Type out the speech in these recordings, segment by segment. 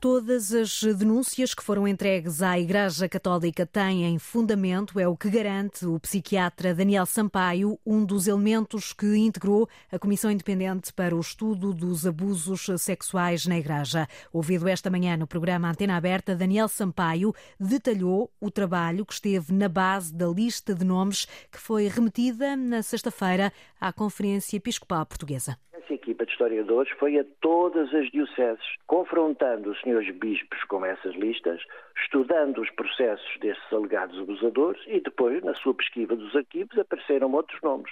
Todas as denúncias que foram entregues à Igreja Católica têm fundamento, é o que garante o psiquiatra Daniel Sampaio, um dos elementos que integrou a Comissão Independente para o Estudo dos Abusos Sexuais na Igreja. Ouvido esta manhã no programa Antena Aberta, Daniel Sampaio detalhou o trabalho que esteve na base da lista de nomes que foi remetida na sexta-feira à Conferência Episcopal Portuguesa essa equipa de historiadores foi a todas as dioceses, confrontando os senhores bispos com essas listas, estudando os processos desses alegados abusadores e depois, na sua pesquisa dos arquivos, apareceram outros nomes.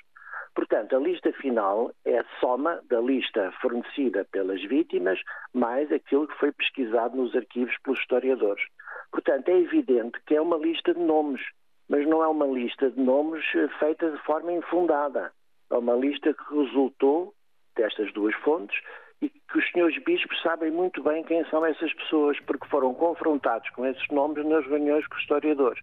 Portanto, a lista final é a soma da lista fornecida pelas vítimas mais aquilo que foi pesquisado nos arquivos pelos historiadores. Portanto, é evidente que é uma lista de nomes, mas não é uma lista de nomes feita de forma infundada. É uma lista que resultou destas duas fontes e que os senhores bispos sabem muito bem quem são essas pessoas, porque foram confrontados com esses nomes nas reuniões com os historiadores.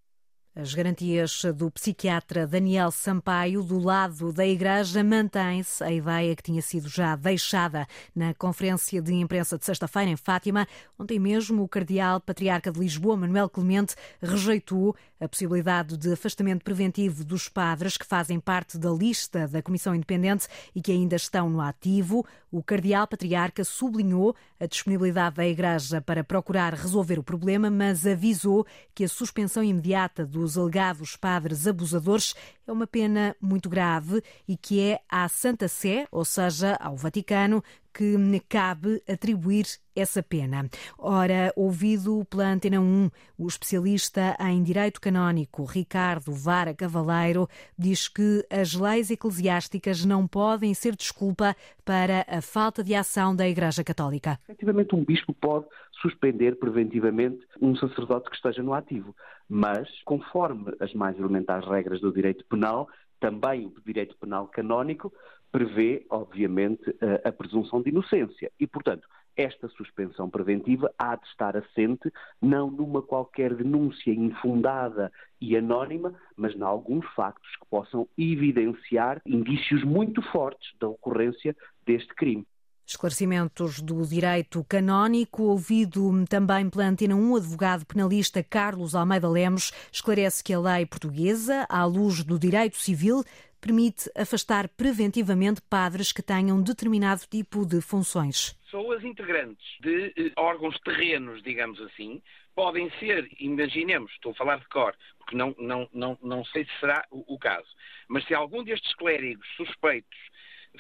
As garantias do psiquiatra Daniel Sampaio do lado da Igreja mantém-se a ideia que tinha sido já deixada na conferência de imprensa de sexta-feira em Fátima. Ontem mesmo o cardeal patriarca de Lisboa, Manuel Clemente, rejeitou a possibilidade de afastamento preventivo dos padres que fazem parte da lista da Comissão Independente e que ainda estão no ativo. O cardeal patriarca sublinhou a disponibilidade da Igreja para procurar resolver o problema, mas avisou que a suspensão imediata do dos alegados padres abusadores é uma pena muito grave e que é à Santa Sé, ou seja, ao Vaticano, que cabe atribuir essa pena. Ora, ouvido pela Antena 1, o especialista em direito canónico Ricardo Vara Cavaleiro diz que as leis eclesiásticas não podem ser desculpa para a falta de ação da Igreja Católica. Efetivamente, um bispo pode suspender preventivamente um sacerdote que esteja no ativo, mas, conforme as mais elementares regras do direito penal, também o direito penal canónico prevê, obviamente, a, presunção de inocência. E, portanto, esta suspensão preventiva há de estar assente não numa qualquer denúncia infundada e anónima, mas em alguns factos que possam evidenciar indícios muito fortes da ocorrência deste crime. Esclarecimentos do direito canónico, ouvido também pela Antena 1, o advogado penalista Carlos Almeida Lemos esclarece que a lei portuguesa, à luz do direito civil, permite afastar preventivamente padres que tenham determinado tipo de funções. Pessoas integrantes de eh, órgãos terrenos, digamos assim, podem ser, imaginemos, estou a falar de cor, porque não, não, não, não sei se será o, o caso, mas se algum destes clérigos suspeitos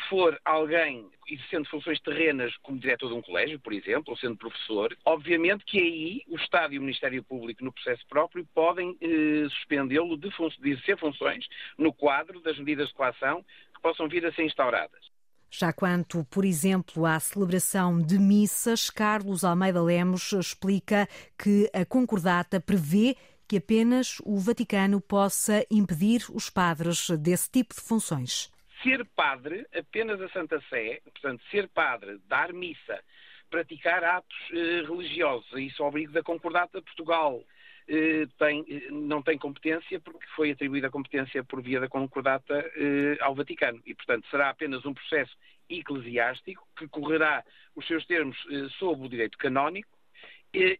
for alguém exercendo funções terrenas como diretor de um colégio, por exemplo, ou sendo professor, obviamente que aí o Estado e o Ministério Público, no processo próprio, podem eh, suspendê-lo de, de exercer funções no quadro das medidas de coação que possam vir a ser instauradas. Já quanto, por exemplo, à celebração de missas, Carlos Almeida Lemos explica que a concordata prevê que apenas o Vaticano possa impedir os padres desse tipo de funções ser padre, apenas a Santa Sé, portanto, ser padre, dar missa, praticar atos eh, religiosos, isso é obrigo da Concordata Portugal. Eh, tem, eh, não tem competência porque foi atribuída a competência por via da Concordata eh, ao Vaticano e, portanto, será apenas um processo eclesiástico que correrá os seus termos eh, sob o direito canónico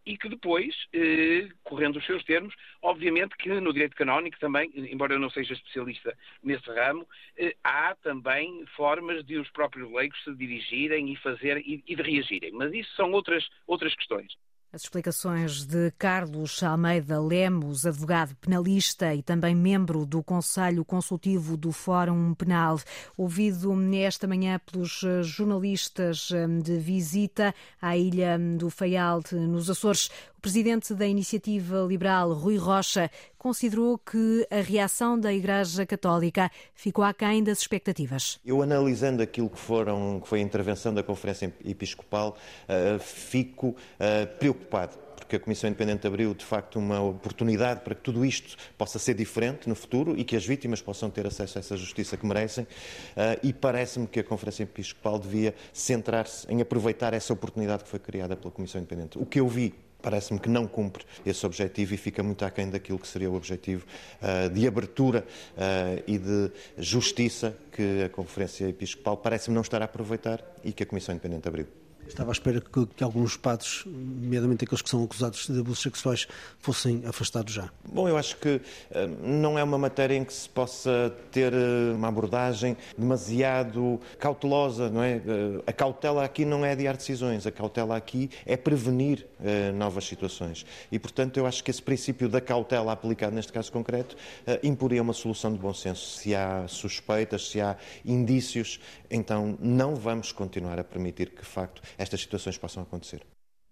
e que depois, eh, correndo os seus termos, obviamente que no direito canónico também, embora eu não seja especialista nesse ramo, eh, há também formas de os próprios leigos se dirigirem e fazer e, de reagirem. Mas isso são outras, outras questões. As explicações de Carlos Almeida Lemos, advogado penalista e também membro do Conselho Consultivo do Fórum Penal, ouvido esta manhã pelos jornalistas hum, de visita à ilha do Faial, nos Açores. Presidente da Iniciativa Liberal, Rui Rocha, considerou que a reação da Igreja Católica ficou aquém das expectativas. Eu, analisando aquilo que, foram, que foi a intervenção da Conferência Episcopal, uh, fico uh, preocupado porque a Comissão Independente abriu de facto uma oportunidade para que tudo isto possa ser diferente no futuro e que as vítimas possam ter acesso a essa justiça que merecem. Uh, e parece-me que a Conferência Episcopal devia centrar-se em aproveitar essa oportunidade que foi criada pela Comissão Independente. O que eu vi parece-me que não cumpre esse objetivo e fica muito aquém daquilo que seria o objetivo uh, de abertura uh, e de justiça que a Conferência Episcopal parece-me não estar a aproveitar e que a Comissão Independente abriu. Estava à espera que, que, alguns padres, nomeadamente aqueles que são acusados de abusos sexuais, fossem afastados já. Bom, eu acho que uh, não é uma matéria em que se possa ter uh, uma abordagem demasiado cautelosa, não é? Uh, a cautela aqui não é adiar decisões, a cautela aqui é prevenir novas situações. E, portanto, eu acho que esse princípio da cautela aplicado neste caso concreto imporia uma solução de bom senso. Se há suspeitas, se há indícios, então não vamos continuar a permitir que, de facto, estas situações possam acontecer.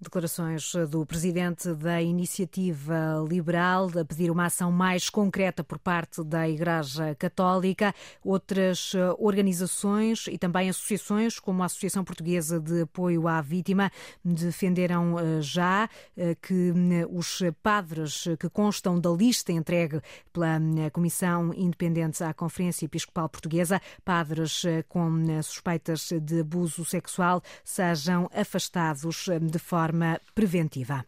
Declarações do presidente da Iniciativa Liberal a pedir uma ação mais concreta por parte da Igreja Católica. Outras eh, organizações e também associações, como a Associação Portuguesa de Apoio à Vítima, defenderam eh, já eh, que os padres que constam da lista entregue pela Comissão Independente à Conferência Episcopal Portuguesa, padres com suspeitas de abuso sexual, sejam afastados de forma forma preventiva.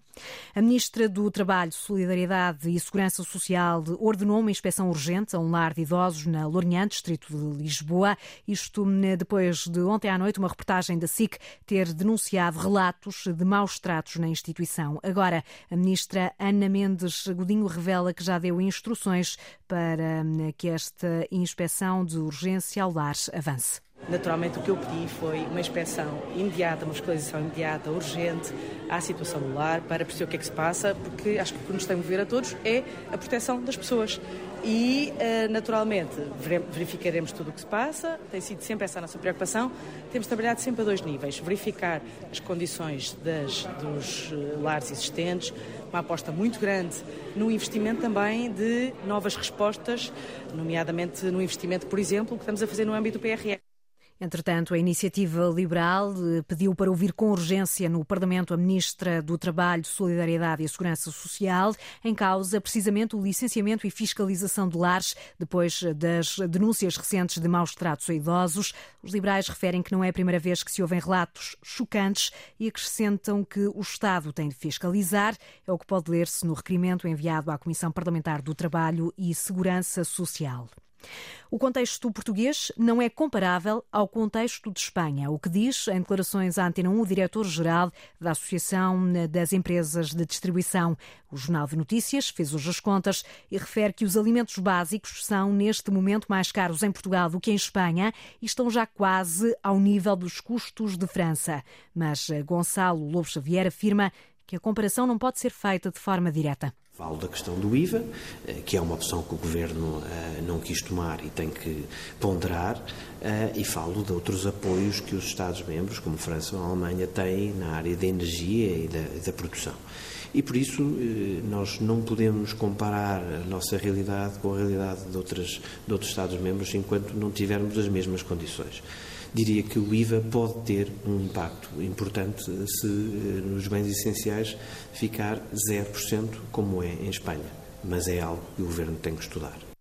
A Ministra do Trabalho, Solidariedade e Segurança Social ordenou uma inspeção urgente a um lar de idosos na Lourinhã, distrito de Lisboa. Isto né, depois de ontem à noite uma reportagem da SIC ter denunciado relatos de maus tratos na instituição. Agora, a Ministra Ana Mendes Godinho revela que já deu instruções para né, que esta inspeção de urgência ao lar avance. Naturalmente, o que eu pedi foi uma inspeção imediata, uma fiscalização imediata, urgente, à situação do lar, para perceber o que é que se passa, porque acho que o que nos tem a mover a todos é a proteção das pessoas. E, eh, naturalmente, verificaremos tudo o que se passa, tem sido sempre essa a nossa preocupação. Temos trabalhado sempre a dois níveis: verificar as condições das, dos eh, lares existentes, uma aposta muito grande no investimento também de novas respostas, nomeadamente no investimento, por exemplo, que estamos a fazer no âmbito do PRR. Entretanto, a Iniciativa Liberal eh, pediu para ouvir com urgência no Parlamento a Ministra do Trabalho, Solidariedade e Segurança Social, em causa precisamente o licenciamento e fiscalização de lares, depois das denúncias recentes de maus tratos a idosos. Os liberais referem que não é a primeira vez que se ouvem relatos chocantes e acrescentam que o Estado tem de fiscalizar. É o que pode ler-se no requerimento enviado à Comissão Parlamentar do Trabalho e Segurança Social. O contexto português não é comparável ao contexto de Espanha, o que diz, em declarações à Antena 1, o diretor-geral da Associação das Empresas de Distribuição. O Jornal de Notícias fez hoje as contas e refere que os alimentos básicos são, neste momento, mais caros em Portugal do que em Espanha e estão já quase ao nível dos custos de França. Mas Gonçalo Lobo Xavier afirma que a comparação não pode ser feita de forma direta. Falo da questão do IVA, eh, que é uma opção que o Governo eh, não quis tomar e tem que ponderar, eh, e falo de outros apoios que os Estados-membros, como França ou Alemanha, têm na área da energia e da, da produção. E por isso nós não podemos comparar a nossa realidade com a realidade de, outras, de outros Estados-membros enquanto não tivermos as mesmas condições diria que o IVA pode ter um impacto importante se eh, nos bens essenciais ficar 0%, como é em Espanha. Mas é algo que o Governo tem que estudar.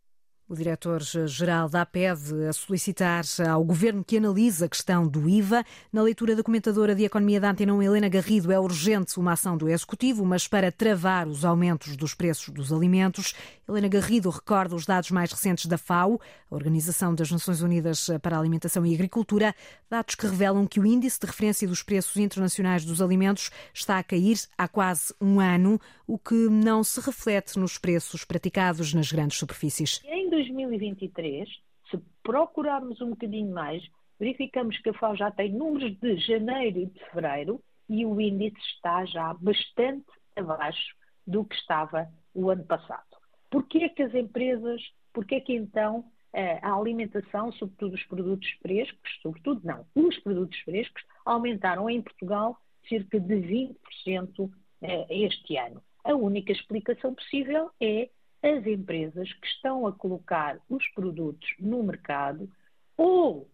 O diretor-geral da APED a solicitar ao governo que analise a questão do IVA. Na leitura da comentadora de Economia da Antena Helena Garrido, é urgente uma ação do Executivo, mas para travar os aumentos dos preços dos alimentos. Helena Garrido recorda os dados mais recentes da FAO, a Organização das Nações Unidas para a Alimentação e Agricultura, dados que revelam que o índice de referência dos preços internacionais dos alimentos está a cair há quase um ano, o que não se reflete nos preços praticados nas grandes superfícies. 2023, se procurarmos um bocadinho mais, verificamos que a FAO já tem números de janeiro e de fevereiro e o índice está já bastante abaixo do que estava o ano passado. Porquê que as empresas, porquê que então eh, a alimentação, sobretudo os produtos frescos, sobretudo não, os produtos frescos, aumentaram em Portugal cerca de 20% eh, este ano? A única explicação possível é as empresas que estão a colocar os produtos no mercado ou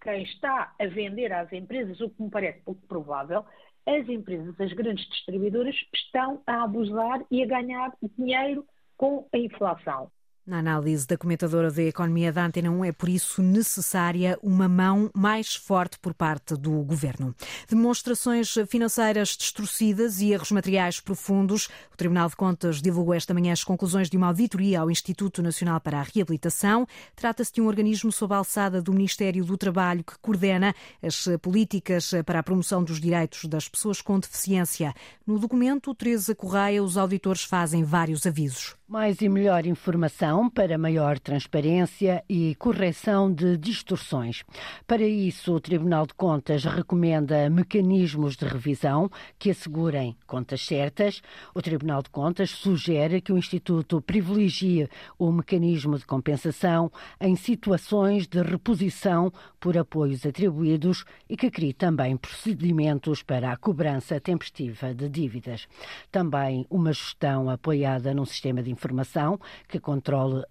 quem está a vender às empresas, o que me parece pouco provável, as empresas, as grandes distribuidoras, estão a abusar e a ganhar dinheiro com a inflação. Na análise da comentadora da Economia da Antena 1, é por isso necessária uma mão mais forte por parte do governo. Demonstrações financeiras distorcidas e erros materiais profundos. O Tribunal de Contas divulgou esta manhã as conclusões de uma auditoria ao Instituto Nacional para a Reabilitação. Trata-se de um organismo sob a alçada do Ministério do Trabalho que coordena as políticas para a promoção dos direitos das pessoas com deficiência. No documento, Teresa Correia, os auditores fazem vários avisos. Mais e melhor informação para maior transparência e correção de distorções. Para isso, o Tribunal de Contas recomenda mecanismos de revisão que assegurem contas certas. O Tribunal de Contas sugere que o Instituto privilegie o mecanismo de compensação em situações de reposição por apoios atribuídos e que crie também procedimentos para a cobrança tempestiva de dívidas. Também uma gestão apoiada num sistema de informação que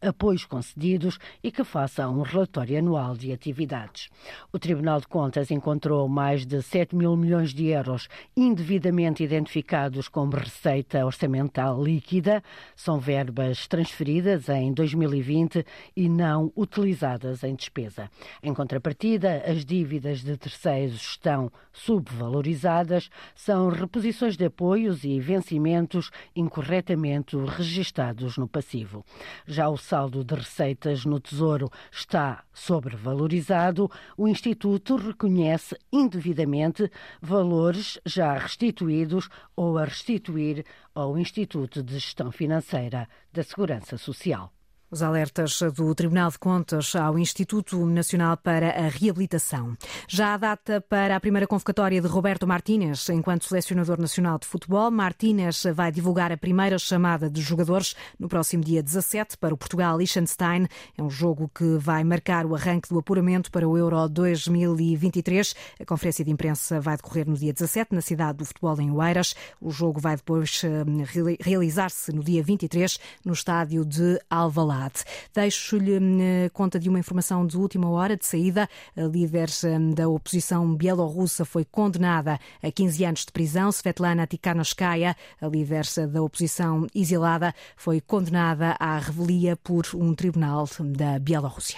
apoios concedidos e que faça um relatório anual de atividades. O Tribunal de Contas encontrou mais de 7 mil milhões de euros indevidamente identificados como receita orçamental líquida. São verbas transferidas em 2020 e não utilizadas em despesa. Em contrapartida, as dívidas de terceiros estão subvalorizadas, são reposições de apoios e vencimentos incorretamente registados no passivo. Já o saldo de receitas no Tesouro está sobrevalorizado. O Instituto reconhece indevidamente valores já restituídos ou a restituir ao Instituto de Gestão Financeira da Segurança Social. Os alertas do Tribunal de Contas ao Instituto Nacional para a Reabilitação. Já a data para a primeira convocatória de Roberto Martínez, enquanto selecionador nacional de futebol, Martínez vai divulgar a primeira chamada de jogadores no próximo dia 17 para o Portugal-Liechtenstein. É um jogo que vai marcar o arranque do apuramento para o Euro 2023. A conferência de imprensa vai decorrer no dia 17 na cidade do futebol em Oeiras. O jogo vai depois eh, realizar-se no dia 23 no estádio de Alvalade. Deixo-lhe hum, conta de uma informação de última hora de saída. A líder hum, da oposição bielorrussa foi condenada a 15 anos de prisão. Svetlana Tikhanovskaya, a líder da oposição exilada, foi condenada à revelia por um tribunal da Bielorrússia.